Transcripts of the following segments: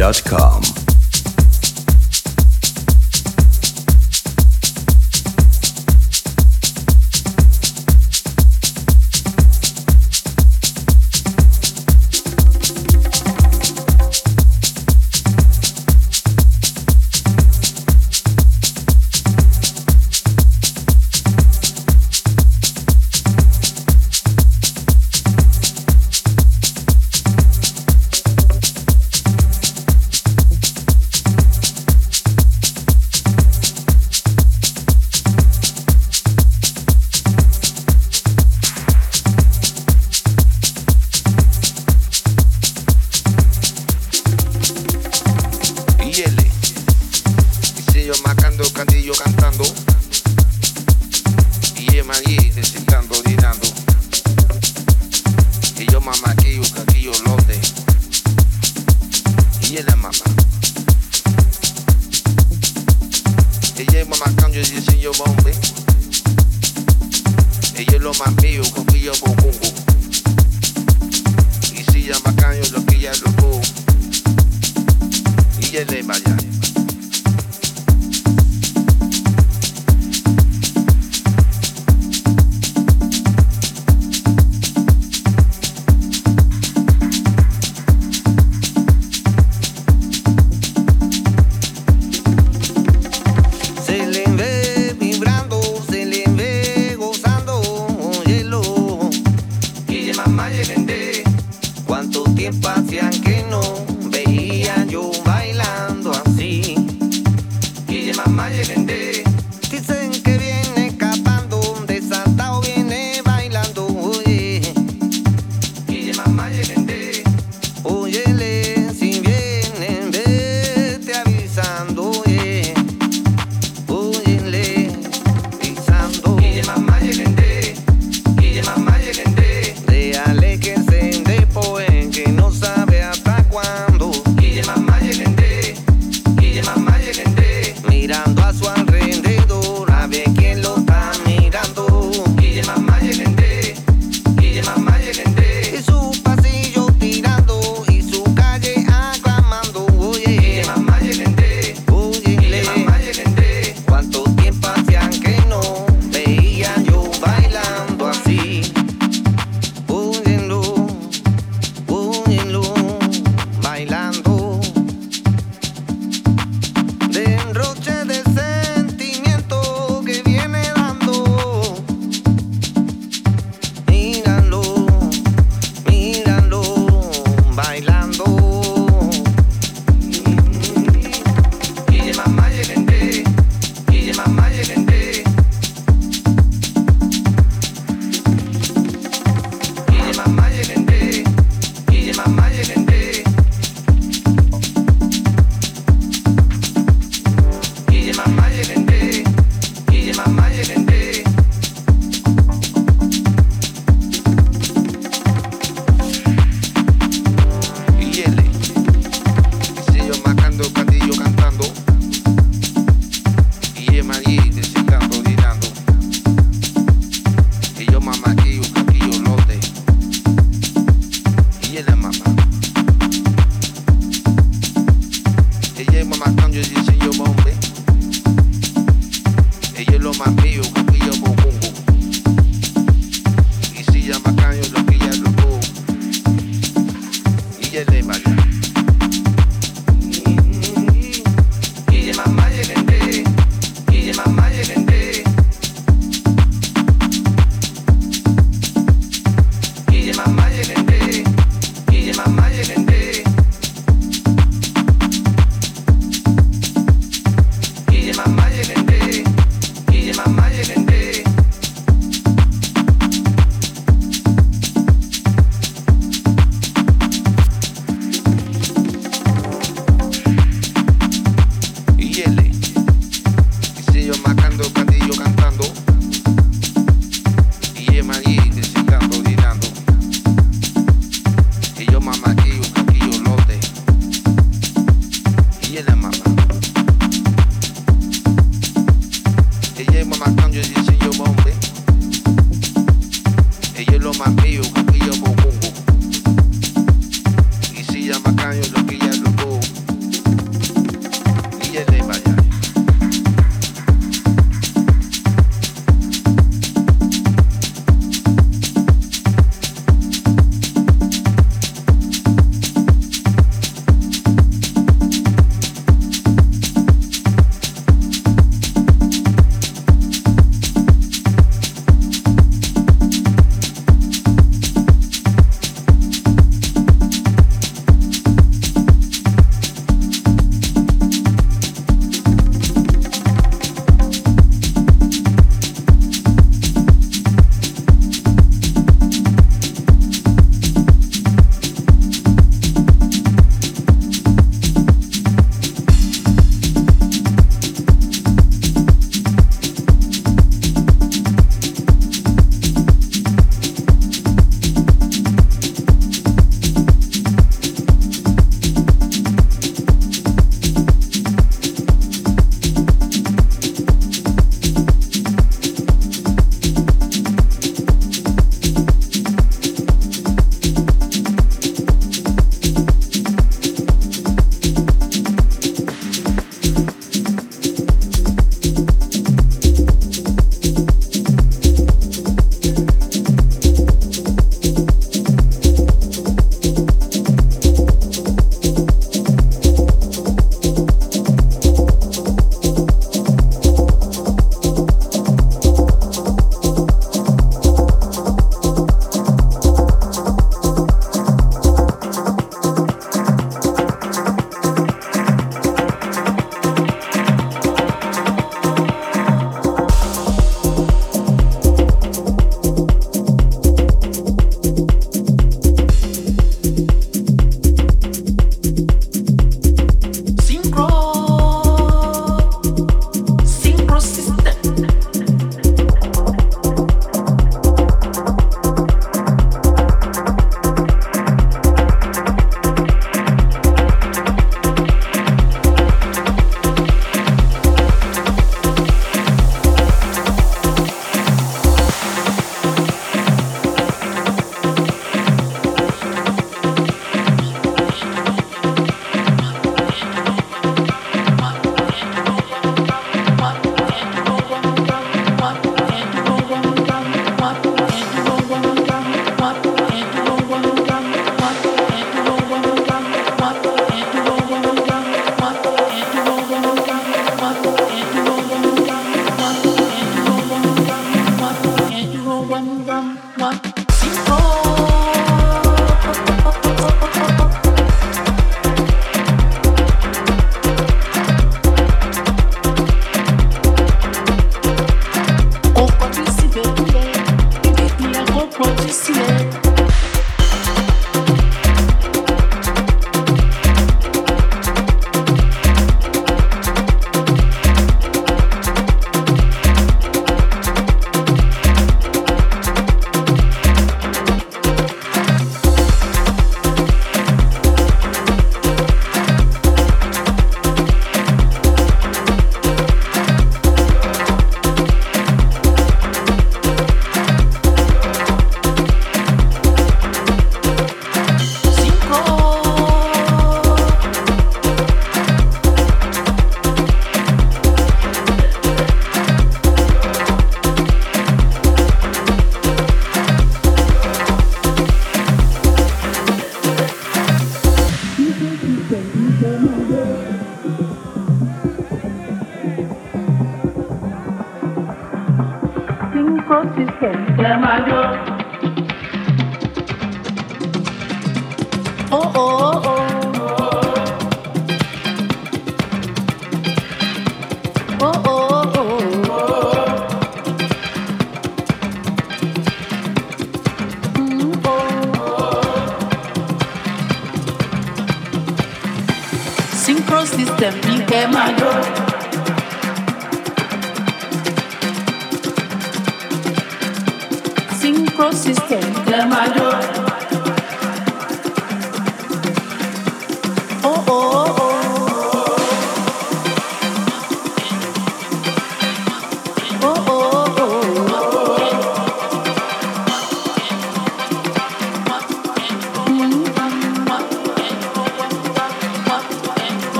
Dutch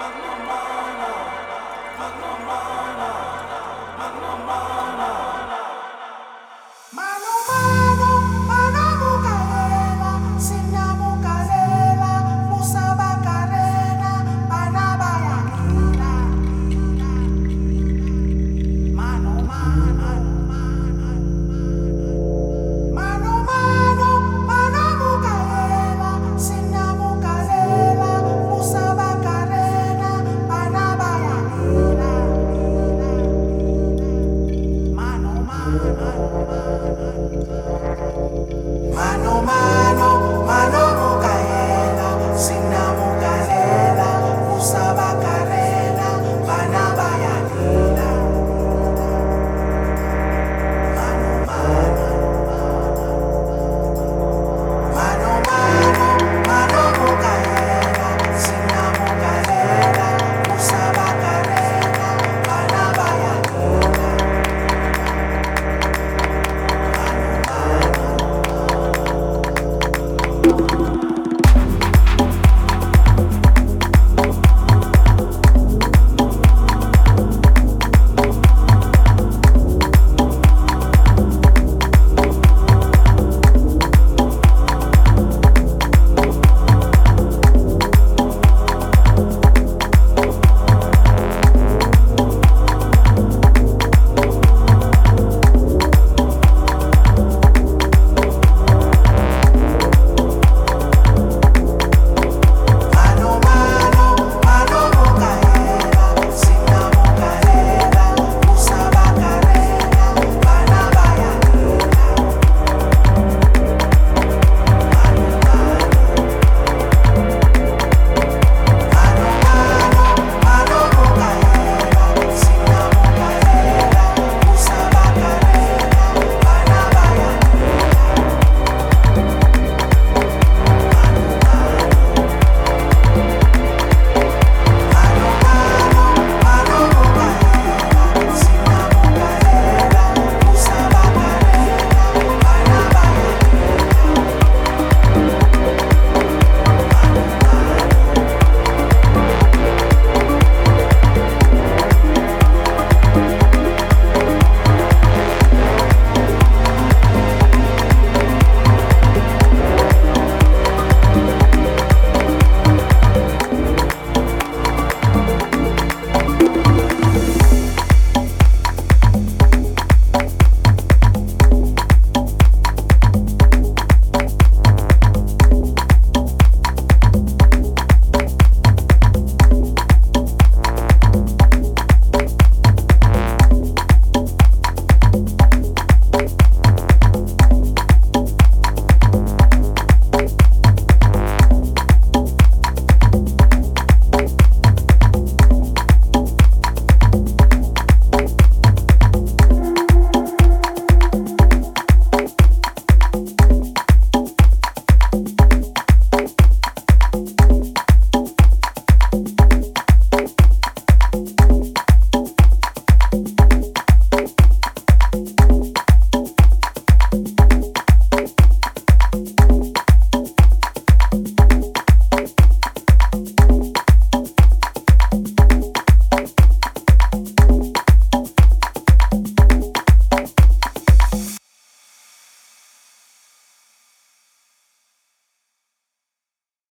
Magnum Magnum